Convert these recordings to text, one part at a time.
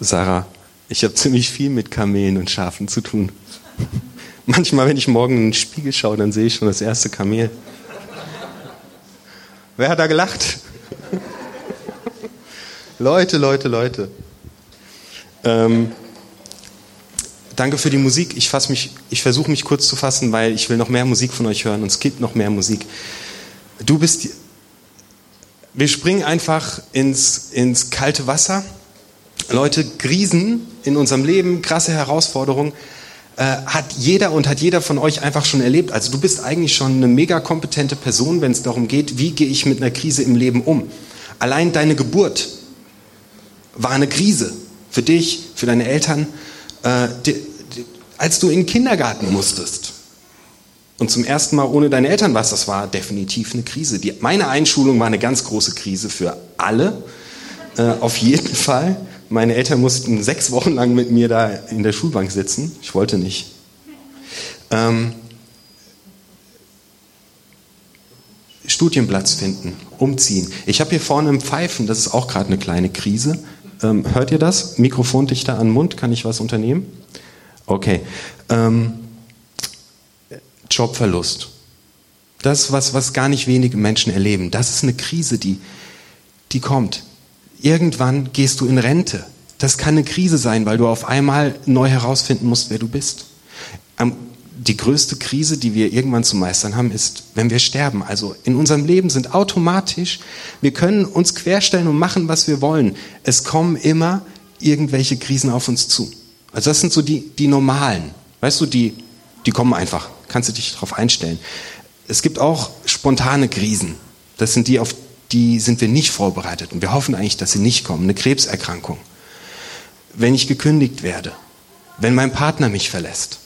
Sarah, ich habe ziemlich viel mit Kamelen und Schafen zu tun. Manchmal, wenn ich morgen in den Spiegel schaue, dann sehe ich schon das erste Kamel. Wer hat da gelacht? Leute, Leute, Leute. Ähm, danke für die Musik. Ich, ich versuche mich kurz zu fassen, weil ich will noch mehr Musik von euch hören und es gibt noch mehr Musik. Du bist. Wir springen einfach ins, ins kalte Wasser. Leute, Krisen in unserem Leben, krasse Herausforderungen, äh, hat jeder und hat jeder von euch einfach schon erlebt. Also du bist eigentlich schon eine mega kompetente Person, wenn es darum geht, wie gehe ich mit einer Krise im Leben um. Allein deine Geburt war eine Krise für dich, für deine Eltern, äh, die, die, als du in den Kindergarten musstest und zum ersten Mal ohne deine Eltern warst, das war definitiv eine Krise. Die, meine Einschulung war eine ganz große Krise für alle, äh, auf jeden Fall. Meine Eltern mussten sechs Wochen lang mit mir da in der Schulbank sitzen. Ich wollte nicht. Ähm, Studienplatz finden, umziehen. Ich habe hier vorne im Pfeifen, das ist auch gerade eine kleine Krise. Ähm, hört ihr das? Mikrofon dichter an den Mund, kann ich was unternehmen? Okay. Ähm, Jobverlust. Das was, was gar nicht wenige Menschen erleben. Das ist eine Krise, die, die kommt. Irgendwann gehst du in Rente. Das kann eine Krise sein, weil du auf einmal neu herausfinden musst, wer du bist. Die größte Krise, die wir irgendwann zu meistern haben, ist, wenn wir sterben. Also in unserem Leben sind automatisch, wir können uns querstellen und machen, was wir wollen. Es kommen immer irgendwelche Krisen auf uns zu. Also das sind so die, die normalen. Weißt du, die, die kommen einfach. Kannst du dich darauf einstellen. Es gibt auch spontane Krisen. Das sind die, auf die sind wir nicht vorbereitet. Und wir hoffen eigentlich, dass sie nicht kommen. Eine Krebserkrankung. Wenn ich gekündigt werde. Wenn mein Partner mich verlässt.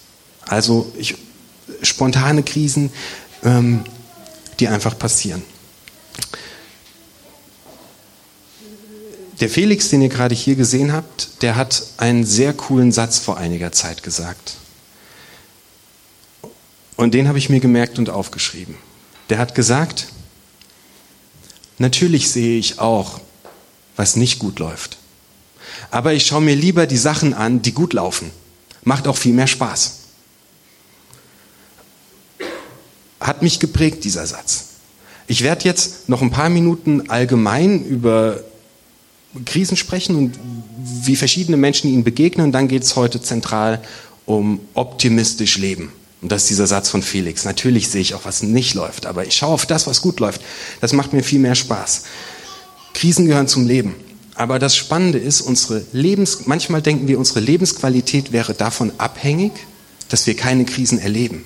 Also ich, spontane Krisen, ähm, die einfach passieren. Der Felix, den ihr gerade hier gesehen habt, der hat einen sehr coolen Satz vor einiger Zeit gesagt. Und den habe ich mir gemerkt und aufgeschrieben. Der hat gesagt, natürlich sehe ich auch, was nicht gut läuft. Aber ich schaue mir lieber die Sachen an, die gut laufen. Macht auch viel mehr Spaß. Hat mich geprägt, dieser Satz. Ich werde jetzt noch ein paar Minuten allgemein über Krisen sprechen und wie verschiedene Menschen ihnen begegnen. Und dann geht es heute zentral um optimistisch leben. Und das ist dieser Satz von Felix. Natürlich sehe ich auch, was nicht läuft, aber ich schaue auf das, was gut läuft. Das macht mir viel mehr Spaß. Krisen gehören zum Leben. Aber das Spannende ist, unsere Lebens, manchmal denken wir, unsere Lebensqualität wäre davon abhängig, dass wir keine Krisen erleben.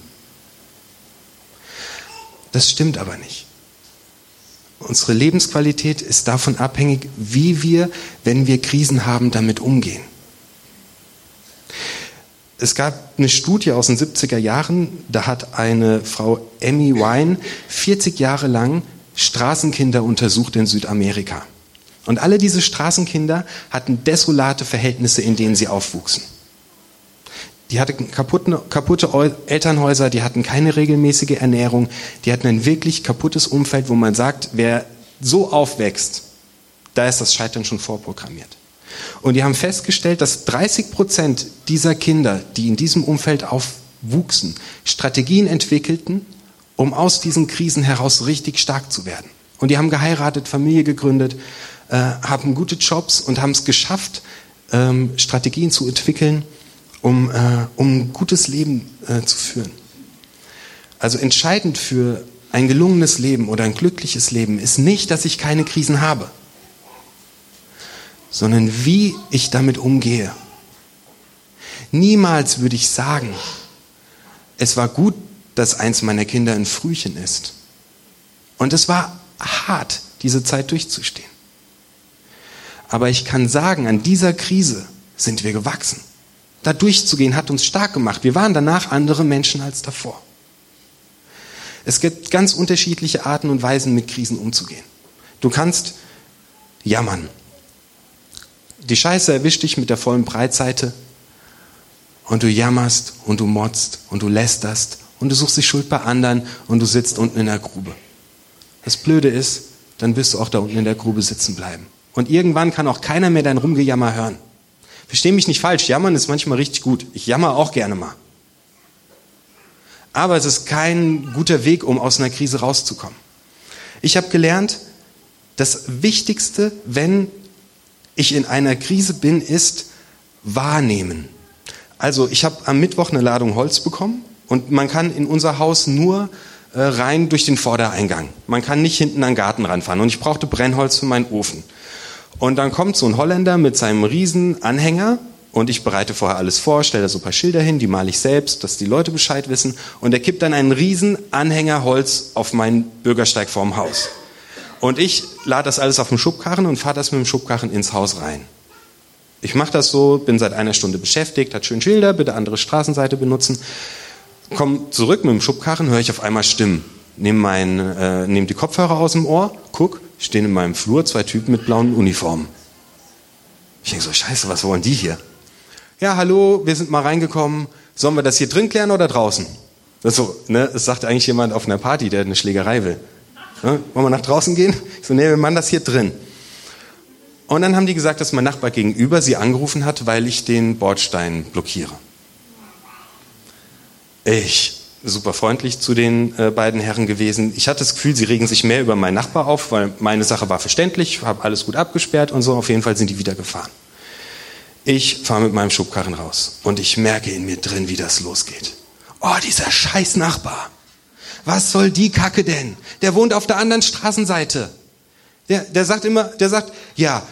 Das stimmt aber nicht. Unsere Lebensqualität ist davon abhängig, wie wir, wenn wir Krisen haben, damit umgehen es gab eine Studie aus den 70er Jahren, da hat eine Frau Emmy Wine 40 Jahre lang Straßenkinder untersucht in Südamerika. Und alle diese Straßenkinder hatten desolate Verhältnisse, in denen sie aufwuchsen. Die hatten kaputte, kaputte Elternhäuser, die hatten keine regelmäßige Ernährung, die hatten ein wirklich kaputtes Umfeld, wo man sagt, wer so aufwächst, da ist das Scheitern schon vorprogrammiert. Und die haben festgestellt, dass 30 Prozent dieser Kinder, die in diesem Umfeld aufwuchsen, Strategien entwickelten, um aus diesen Krisen heraus richtig stark zu werden. Und die haben geheiratet, Familie gegründet, äh, haben gute Jobs und haben es geschafft, ähm, Strategien zu entwickeln, um, äh, um ein gutes Leben äh, zu führen. Also entscheidend für ein gelungenes Leben oder ein glückliches Leben ist nicht, dass ich keine Krisen habe sondern wie ich damit umgehe. Niemals würde ich sagen, es war gut, dass eins meiner Kinder ein Frühchen ist. Und es war hart, diese Zeit durchzustehen. Aber ich kann sagen, an dieser Krise sind wir gewachsen. Da durchzugehen hat uns stark gemacht. Wir waren danach andere Menschen als davor. Es gibt ganz unterschiedliche Arten und Weisen, mit Krisen umzugehen. Du kannst jammern, die Scheiße erwischt dich mit der vollen Breitseite und du jammerst und du motzt und du lästerst und du suchst die Schuld bei anderen und du sitzt unten in der Grube. Das Blöde ist, dann wirst du auch da unten in der Grube sitzen bleiben. Und irgendwann kann auch keiner mehr dein Rumgejammer hören, Versteh mich nicht falsch, jammern ist manchmal richtig gut. Ich jammer auch gerne mal. Aber es ist kein guter Weg, um aus einer Krise rauszukommen. Ich habe gelernt, das Wichtigste, wenn ich in einer Krise bin, ist wahrnehmen. Also ich habe am Mittwoch eine Ladung Holz bekommen und man kann in unser Haus nur äh, rein durch den Vordereingang. Man kann nicht hinten an den Garten ranfahren. Und ich brauchte Brennholz für meinen Ofen. Und dann kommt so ein Holländer mit seinem riesen Anhänger und ich bereite vorher alles vor, stelle da so ein paar Schilder hin, die male ich selbst, dass die Leute Bescheid wissen. Und er kippt dann einen riesen Anhänger Holz auf meinen Bürgersteig vorm Haus. Und ich lade das alles auf den Schubkarren und fahre das mit dem Schubkarren ins Haus rein. Ich mache das so, bin seit einer Stunde beschäftigt, hat schön Schilder, bitte andere Straßenseite benutzen. Komm zurück mit dem Schubkarren, höre ich auf einmal Stimmen. Nehme mein, äh, nehm die Kopfhörer aus dem Ohr, guck, stehen in meinem Flur zwei Typen mit blauen Uniformen. Ich denke so, scheiße, was wollen die hier? Ja, hallo, wir sind mal reingekommen. Sollen wir das hier drin klären oder draußen? Das, so, ne, das sagt eigentlich jemand auf einer Party, der eine Schlägerei will. Ne? Wollen wir nach draußen gehen? Ich so, nee, wir machen das hier drin. Und dann haben die gesagt, dass mein Nachbar gegenüber sie angerufen hat, weil ich den Bordstein blockiere. Ich super freundlich zu den äh, beiden Herren gewesen. Ich hatte das Gefühl, sie regen sich mehr über meinen Nachbar auf, weil meine Sache war verständlich, habe alles gut abgesperrt und so. Auf jeden Fall sind die wieder gefahren. Ich fahre mit meinem Schubkarren raus und ich merke in mir drin, wie das losgeht. Oh, dieser scheiß Nachbar. Was soll die Kacke denn? Der wohnt auf der anderen Straßenseite. Der, der sagt immer, der sagt, ja,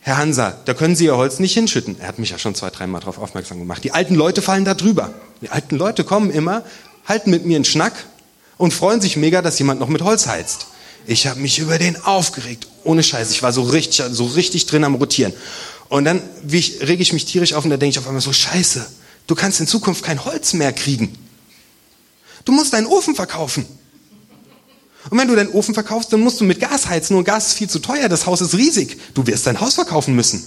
Herr Hansa, da können Sie Ihr Holz nicht hinschütten. Er hat mich ja schon zwei, dreimal darauf aufmerksam gemacht. Die alten Leute fallen da drüber. Die alten Leute kommen immer, halten mit mir einen Schnack und freuen sich mega, dass jemand noch mit Holz heizt. Ich habe mich über den aufgeregt. Ohne Scheiß. Ich war so richtig, so richtig drin am Rotieren. Und dann wie ich, rege ich mich tierisch auf und da denke ich auf einmal so, Scheiße, du kannst in Zukunft kein Holz mehr kriegen. Du musst deinen Ofen verkaufen. Und wenn du deinen Ofen verkaufst, dann musst du mit Gas heizen. Und Gas ist viel zu teuer, das Haus ist riesig. Du wirst dein Haus verkaufen müssen.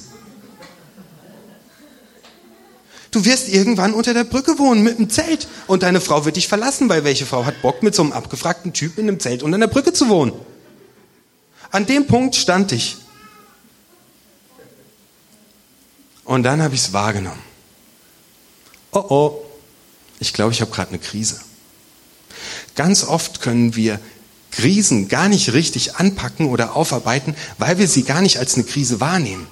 Du wirst irgendwann unter der Brücke wohnen mit einem Zelt. Und deine Frau wird dich verlassen, weil welche Frau hat Bock, mit so einem abgefragten Typ in einem Zelt unter der Brücke zu wohnen? An dem Punkt stand ich. Und dann habe ich es wahrgenommen. Oh oh, ich glaube, ich habe gerade eine Krise. Ganz oft können wir Krisen gar nicht richtig anpacken oder aufarbeiten, weil wir sie gar nicht als eine Krise wahrnehmen.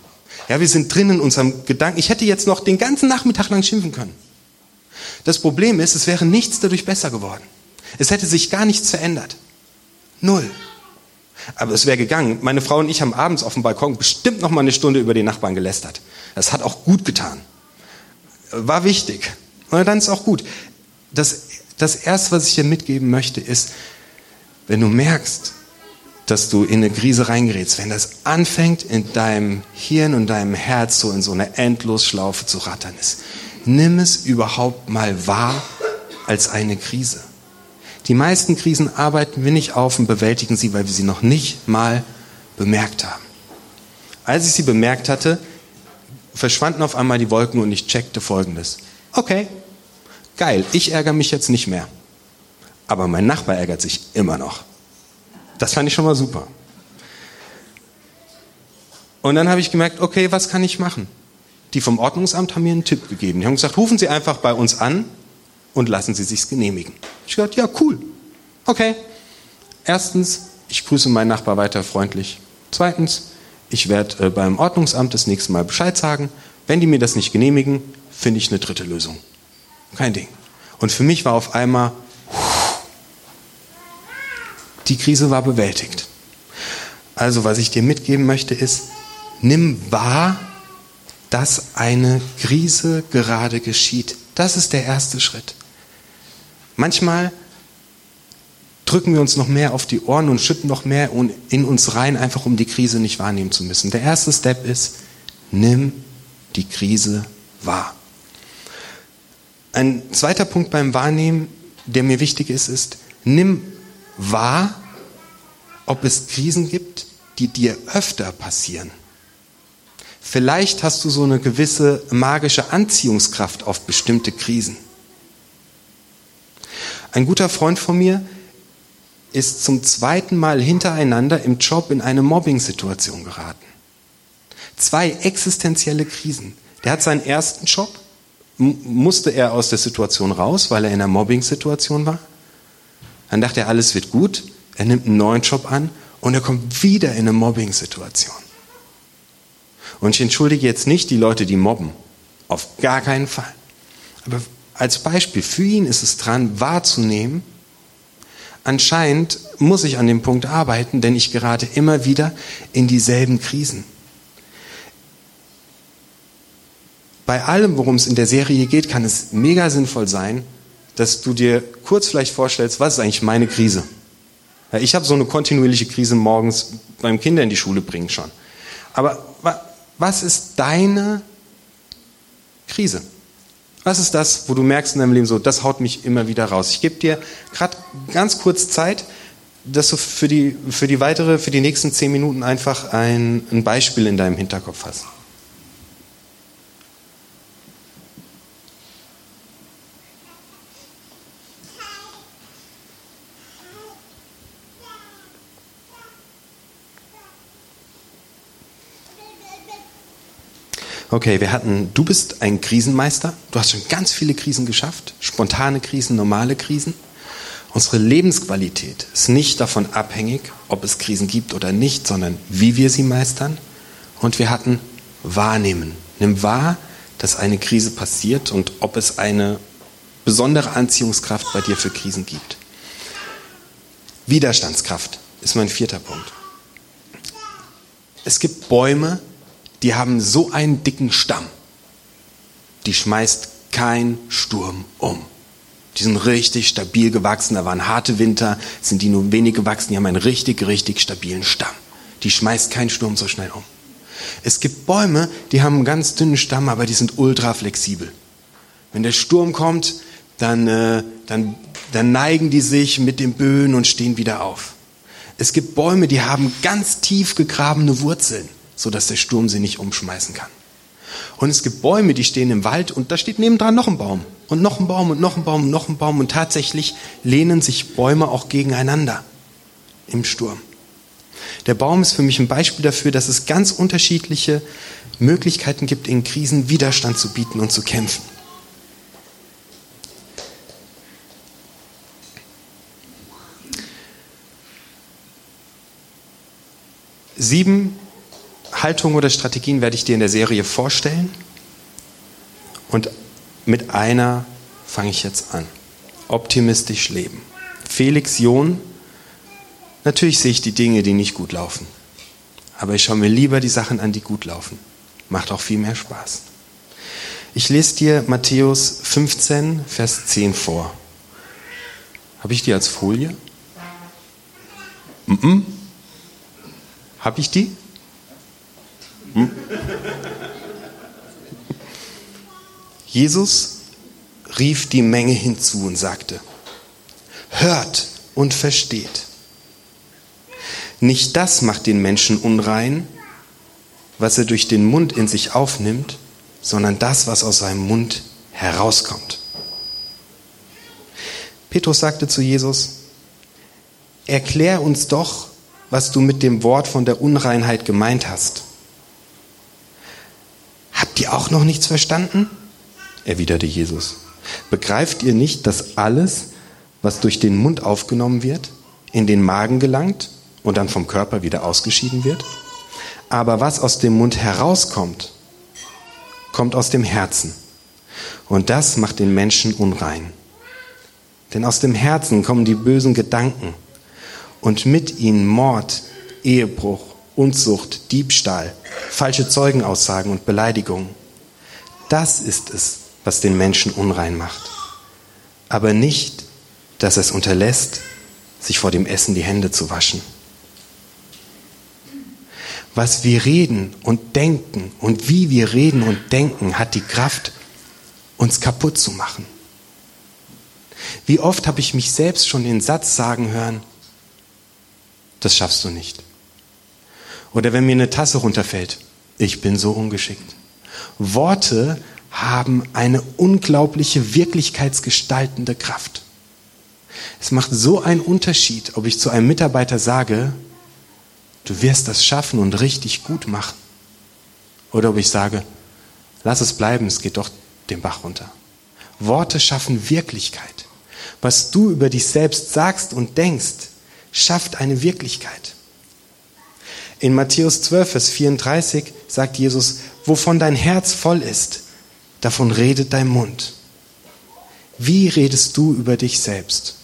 Ja, wir sind drin in unserem Gedanken. Ich hätte jetzt noch den ganzen Nachmittag lang schimpfen können. Das Problem ist, es wäre nichts dadurch besser geworden. Es hätte sich gar nichts verändert. Null. Aber es wäre gegangen. Meine Frau und ich haben abends auf dem Balkon bestimmt noch mal eine Stunde über den Nachbarn gelästert. Das hat auch gut getan. War wichtig. Und dann ist auch gut. Das, das erste, was ich dir mitgeben möchte, ist, wenn du merkst, dass du in eine Krise reingerätst, wenn das anfängt in deinem Hirn und deinem Herz so in so eine Endlosschlaufe zu rattern ist, nimm es überhaupt mal wahr als eine Krise. Die meisten Krisen arbeiten wir nicht auf und bewältigen sie, weil wir sie noch nicht mal bemerkt haben. Als ich sie bemerkt hatte, verschwanden auf einmal die Wolken und ich checkte folgendes. Okay, geil, ich ärgere mich jetzt nicht mehr. Aber mein Nachbar ärgert sich immer noch. Das fand ich schon mal super. Und dann habe ich gemerkt, okay, was kann ich machen? Die vom Ordnungsamt haben mir einen Tipp gegeben. Die haben gesagt, rufen Sie einfach bei uns an und lassen Sie sich's genehmigen. Ich gesagt, ja, cool. Okay. Erstens, ich grüße meinen Nachbar weiter freundlich. Zweitens, ich werde äh, beim Ordnungsamt das nächste Mal Bescheid sagen. Wenn die mir das nicht genehmigen, finde ich eine dritte Lösung. Kein Ding. Und für mich war auf einmal die Krise war bewältigt. Also was ich dir mitgeben möchte ist, nimm wahr, dass eine Krise gerade geschieht. Das ist der erste Schritt. Manchmal drücken wir uns noch mehr auf die Ohren und schütten noch mehr in uns rein, einfach um die Krise nicht wahrnehmen zu müssen. Der erste Step ist, nimm die Krise wahr. Ein zweiter Punkt beim Wahrnehmen, der mir wichtig ist, ist, nimm wahr, ob es Krisen gibt, die dir öfter passieren. Vielleicht hast du so eine gewisse magische Anziehungskraft auf bestimmte Krisen. Ein guter Freund von mir ist zum zweiten Mal hintereinander im Job in eine Mobbing-Situation geraten. Zwei existenzielle Krisen. Der hat seinen ersten Job, musste er aus der Situation raus, weil er in einer Mobbing-Situation war. Dann dachte er, alles wird gut. Er nimmt einen neuen Job an und er kommt wieder in eine Mobbing-Situation. Und ich entschuldige jetzt nicht die Leute, die mobben. Auf gar keinen Fall. Aber als Beispiel, für ihn ist es dran, wahrzunehmen, anscheinend muss ich an dem Punkt arbeiten, denn ich gerate immer wieder in dieselben Krisen. Bei allem, worum es in der Serie geht, kann es mega sinnvoll sein, dass du dir kurz vielleicht vorstellst, was ist eigentlich meine Krise? Ich habe so eine kontinuierliche Krise morgens beim Kinder in die Schule bringen schon. Aber was ist deine Krise? Was ist das, wo du merkst in deinem Leben so, das haut mich immer wieder raus? Ich gebe dir gerade ganz kurz Zeit, dass du für die, für die weitere, für die nächsten zehn Minuten einfach ein, ein Beispiel in deinem Hinterkopf hast. Okay, wir hatten, du bist ein Krisenmeister, du hast schon ganz viele Krisen geschafft, spontane Krisen, normale Krisen. Unsere Lebensqualität ist nicht davon abhängig, ob es Krisen gibt oder nicht, sondern wie wir sie meistern. Und wir hatten wahrnehmen. Nimm wahr, dass eine Krise passiert und ob es eine besondere Anziehungskraft bei dir für Krisen gibt. Widerstandskraft ist mein vierter Punkt. Es gibt Bäume, die haben so einen dicken Stamm, die schmeißt kein Sturm um. Die sind richtig stabil gewachsen, da waren harte Winter, sind die nur wenig gewachsen, die haben einen richtig, richtig stabilen Stamm. Die schmeißt kein Sturm so schnell um. Es gibt Bäume, die haben einen ganz dünnen Stamm, aber die sind ultra flexibel. Wenn der Sturm kommt, dann, äh, dann, dann neigen die sich mit den Böen und stehen wieder auf. Es gibt Bäume, die haben ganz tief gegrabene Wurzeln sodass der Sturm sie nicht umschmeißen kann. Und es gibt Bäume, die stehen im Wald und da steht nebendran noch ein Baum und noch ein Baum und noch ein Baum und noch ein Baum und tatsächlich lehnen sich Bäume auch gegeneinander im Sturm. Der Baum ist für mich ein Beispiel dafür, dass es ganz unterschiedliche Möglichkeiten gibt, in Krisen Widerstand zu bieten und zu kämpfen. Sieben Haltungen oder Strategien werde ich dir in der Serie vorstellen. Und mit einer fange ich jetzt an. Optimistisch leben. Felix John, natürlich sehe ich die Dinge, die nicht gut laufen. Aber ich schaue mir lieber die Sachen an, die gut laufen. Macht auch viel mehr Spaß. Ich lese dir Matthäus 15, Vers 10 vor. Habe ich die als Folie? Mm -mm. Habe ich die? Hm? Jesus rief die Menge hinzu und sagte, hört und versteht. Nicht das macht den Menschen unrein, was er durch den Mund in sich aufnimmt, sondern das, was aus seinem Mund herauskommt. Petrus sagte zu Jesus, erklär uns doch, was du mit dem Wort von der Unreinheit gemeint hast. Ihr auch noch nichts verstanden? erwiderte Jesus. Begreift ihr nicht, dass alles, was durch den Mund aufgenommen wird, in den Magen gelangt und dann vom Körper wieder ausgeschieden wird? Aber was aus dem Mund herauskommt, kommt aus dem Herzen. Und das macht den Menschen unrein. Denn aus dem Herzen kommen die bösen Gedanken und mit ihnen Mord, Ehebruch, Unzucht, Diebstahl, falsche Zeugenaussagen und Beleidigungen. Das ist es, was den Menschen unrein macht. Aber nicht, dass er es unterlässt, sich vor dem Essen die Hände zu waschen. Was wir reden und denken und wie wir reden und denken, hat die Kraft, uns kaputt zu machen. Wie oft habe ich mich selbst schon den Satz sagen hören, das schaffst du nicht. Oder wenn mir eine Tasse runterfällt, ich bin so ungeschickt. Worte haben eine unglaubliche wirklichkeitsgestaltende Kraft. Es macht so einen Unterschied, ob ich zu einem Mitarbeiter sage, du wirst das schaffen und richtig gut machen. Oder ob ich sage, Lass es bleiben, es geht doch den Bach runter. Worte schaffen Wirklichkeit. Was du über dich selbst sagst und denkst, schafft eine Wirklichkeit. In Matthäus 12, Vers 34 sagt Jesus, wovon dein Herz voll ist, davon redet dein Mund. Wie redest du über dich selbst?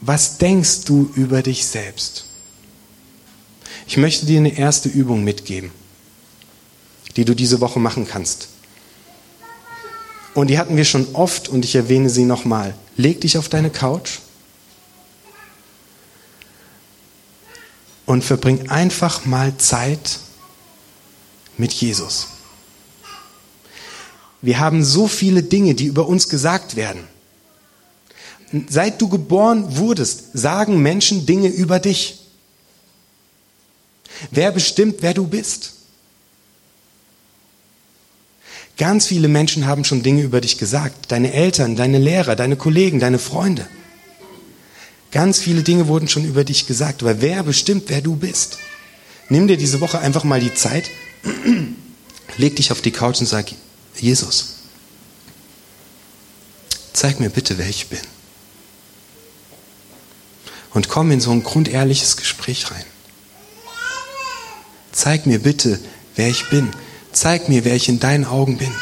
Was denkst du über dich selbst? Ich möchte dir eine erste Übung mitgeben, die du diese Woche machen kannst. Und die hatten wir schon oft und ich erwähne sie nochmal. Leg dich auf deine Couch und verbring einfach mal Zeit mit Jesus. Wir haben so viele Dinge, die über uns gesagt werden. Seit du geboren wurdest, sagen Menschen Dinge über dich. Wer bestimmt, wer du bist? Ganz viele Menschen haben schon Dinge über dich gesagt. Deine Eltern, deine Lehrer, deine Kollegen, deine Freunde. Ganz viele Dinge wurden schon über dich gesagt. Aber wer bestimmt, wer du bist? Nimm dir diese Woche einfach mal die Zeit, leg dich auf die Couch und sag, Jesus, zeig mir bitte, wer ich bin. Und komm in so ein grundehrliches Gespräch rein. Zeig mir bitte, wer ich bin. Zeig mir, wer ich in deinen Augen bin.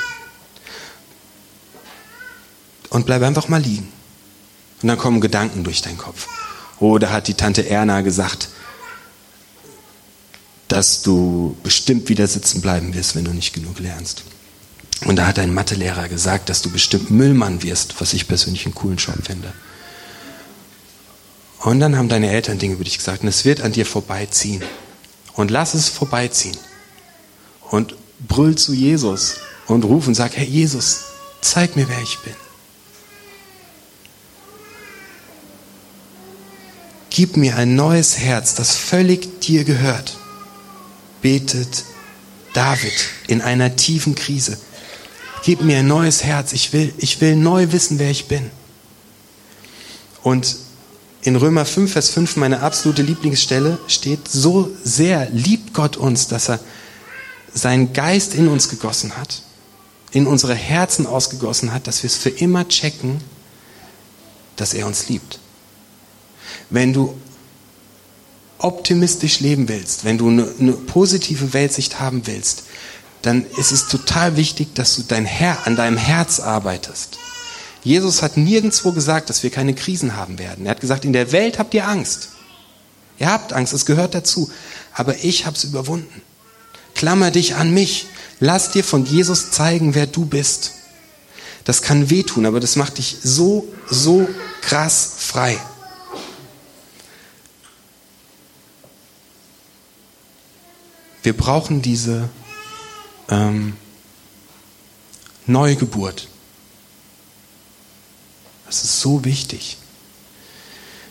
Und bleib einfach mal liegen. Und dann kommen Gedanken durch deinen Kopf. Da hat die Tante Erna gesagt, dass du bestimmt wieder sitzen bleiben wirst, wenn du nicht genug lernst. Und da hat dein Mathelehrer gesagt, dass du bestimmt Müllmann wirst, was ich persönlich einen coolen Job finde. Und dann haben deine Eltern Dinge über dich gesagt und es wird an dir vorbeiziehen. Und lass es vorbeiziehen. Und brüll zu Jesus und ruf und sag, Herr Jesus, zeig mir, wer ich bin. Gib mir ein neues Herz, das völlig dir gehört. Betet David in einer tiefen Krise. Gib mir ein neues Herz. Ich will, ich will neu wissen, wer ich bin. Und in Römer 5, Vers 5, meine absolute Lieblingsstelle, steht, so sehr liebt Gott uns, dass er seinen Geist in uns gegossen hat, in unsere Herzen ausgegossen hat, dass wir es für immer checken, dass er uns liebt. Wenn du optimistisch leben willst, wenn du eine, eine positive Weltsicht haben willst, dann ist es total wichtig, dass du dein Herr, an deinem Herz arbeitest. Jesus hat nirgendwo gesagt, dass wir keine Krisen haben werden. Er hat gesagt, in der Welt habt ihr Angst. Ihr habt Angst, es gehört dazu. Aber ich habe es überwunden. Klammer dich an mich. Lass dir von Jesus zeigen, wer du bist. Das kann wehtun, aber das macht dich so, so krass frei. Wir brauchen diese ähm, Neugeburt. Das ist so wichtig.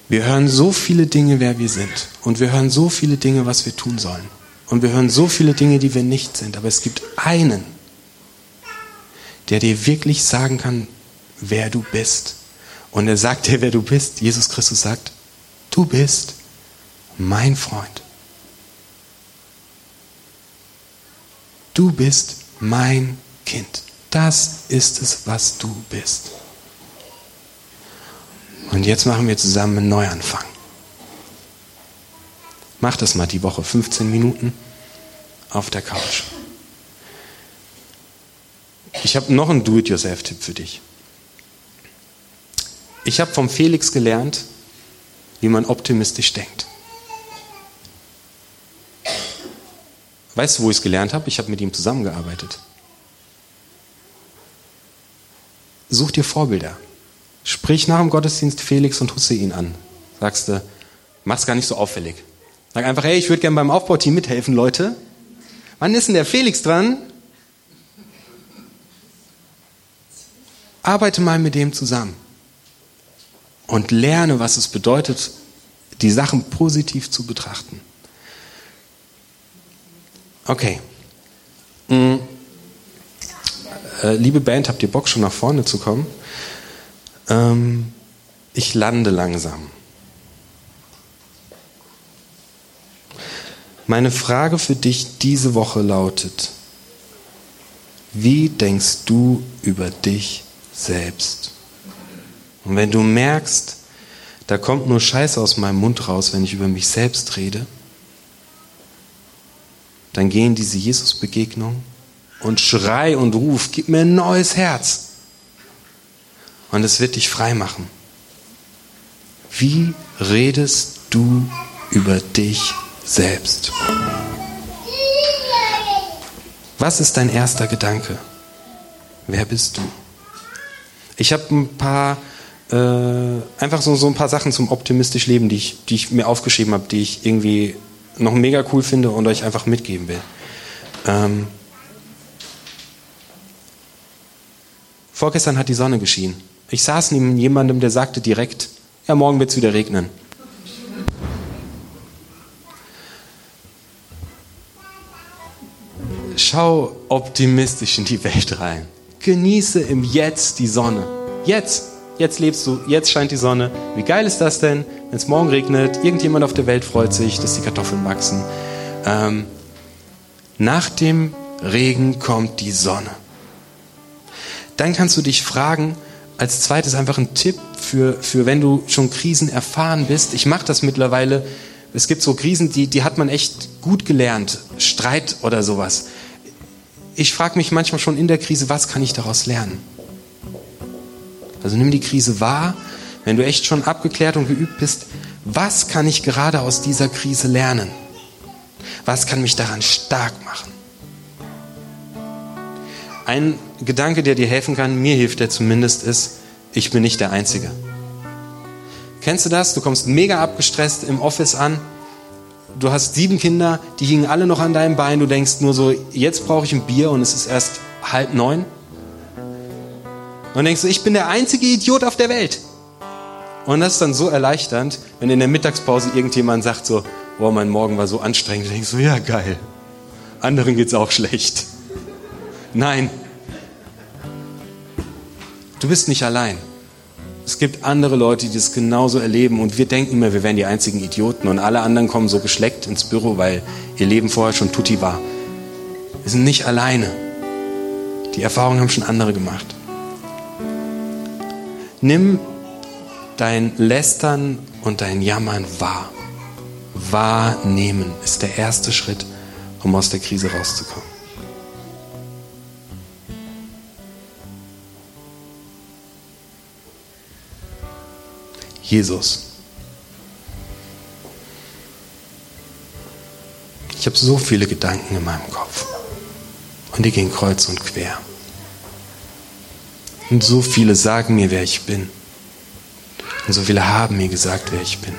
Wir hören so viele Dinge, wer wir sind. Und wir hören so viele Dinge, was wir tun sollen. Und wir hören so viele Dinge, die wir nicht sind. Aber es gibt einen, der dir wirklich sagen kann, wer du bist. Und er sagt dir, wer du bist. Jesus Christus sagt, du bist mein Freund. Du bist mein Kind. Das ist es, was du bist. Und jetzt machen wir zusammen einen Neuanfang. Mach das mal die Woche, 15 Minuten auf der Couch. Ich habe noch einen Do-it-yourself-Tipp für dich. Ich habe vom Felix gelernt, wie man optimistisch denkt. Weißt du, wo ich es gelernt habe? Ich habe mit ihm zusammengearbeitet. Such dir Vorbilder. Sprich nach dem Gottesdienst Felix und Hussein an. Sagst du, mach's gar nicht so auffällig. Sag einfach, hey, ich würde gerne beim Aufbauteam mithelfen, Leute. Wann ist denn der Felix dran? Arbeite mal mit dem zusammen und lerne, was es bedeutet, die Sachen positiv zu betrachten. Okay. Mhm. Liebe Band, habt ihr Bock, schon nach vorne zu kommen? Ähm, ich lande langsam. Meine Frage für dich diese Woche lautet, Wie denkst du über dich selbst? Und wenn du merkst, da kommt nur Scheiße aus meinem Mund raus, wenn ich über mich selbst rede, dann geh in diese Jesus-Begegnung und schrei und ruf, gib mir ein neues Herz. Und es wird dich frei machen. Wie redest du über dich selbst? Was ist dein erster Gedanke? Wer bist du? Ich habe ein paar, äh, einfach so, so ein paar Sachen zum optimistisch Leben, die ich, die ich mir aufgeschrieben habe, die ich irgendwie noch mega cool finde und euch einfach mitgeben will. Ähm, vorgestern hat die Sonne geschienen. Ich saß neben jemandem, der sagte direkt, ja, morgen wird es wieder regnen. Schau optimistisch in die Welt rein. Genieße im Jetzt die Sonne. Jetzt. Jetzt lebst du, jetzt scheint die Sonne. Wie geil ist das denn, wenn es morgen regnet? Irgendjemand auf der Welt freut sich, dass die Kartoffeln wachsen. Ähm, nach dem Regen kommt die Sonne. Dann kannst du dich fragen, als zweites einfach ein Tipp für, für wenn du schon Krisen erfahren bist. Ich mache das mittlerweile. Es gibt so Krisen, die, die hat man echt gut gelernt. Streit oder sowas. Ich frage mich manchmal schon in der Krise, was kann ich daraus lernen? Also nimm die Krise wahr, wenn du echt schon abgeklärt und geübt bist, was kann ich gerade aus dieser Krise lernen? Was kann mich daran stark machen? Ein Gedanke, der dir helfen kann, mir hilft der zumindest, ist, ich bin nicht der Einzige. Kennst du das? Du kommst mega abgestresst im Office an. Du hast sieben Kinder, die hingen alle noch an deinem Bein. Du denkst nur so, jetzt brauche ich ein Bier und es ist erst halb neun. Und denkst du, ich bin der einzige Idiot auf der Welt. Und das ist dann so erleichternd, wenn in der Mittagspause irgendjemand sagt so, boah, mein Morgen war so anstrengend. Du denkst so, ja geil. Anderen geht's auch schlecht. Nein. Du bist nicht allein. Es gibt andere Leute, die das genauso erleben und wir denken immer, wir wären die einzigen Idioten und alle anderen kommen so geschleckt ins Büro, weil ihr Leben vorher schon tutti war. Wir sind nicht alleine. Die Erfahrungen haben schon andere gemacht. Nimm dein Lästern und dein Jammern wahr. Wahrnehmen ist der erste Schritt, um aus der Krise rauszukommen. Jesus. Ich habe so viele Gedanken in meinem Kopf. Und die gehen kreuz und quer. Und so viele sagen mir, wer ich bin. Und so viele haben mir gesagt, wer ich bin.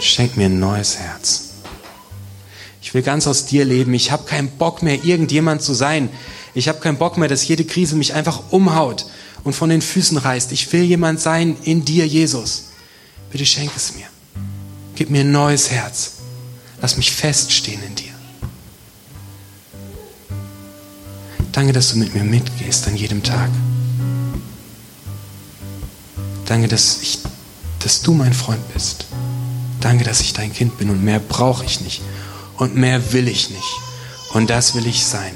Schenk mir ein neues Herz. Ich will ganz aus dir leben. Ich habe keinen Bock mehr, irgendjemand zu sein. Ich habe keinen Bock mehr, dass jede Krise mich einfach umhaut und von den Füßen reißt. Ich will jemand sein in dir, Jesus. Bitte schenk es mir. Gib mir ein neues Herz. Lass mich feststehen in dir. Danke, dass du mit mir mitgehst an jedem Tag. Danke, dass, ich, dass du mein Freund bist. Danke, dass ich dein Kind bin und mehr brauche ich nicht. Und mehr will ich nicht. Und das will ich sein.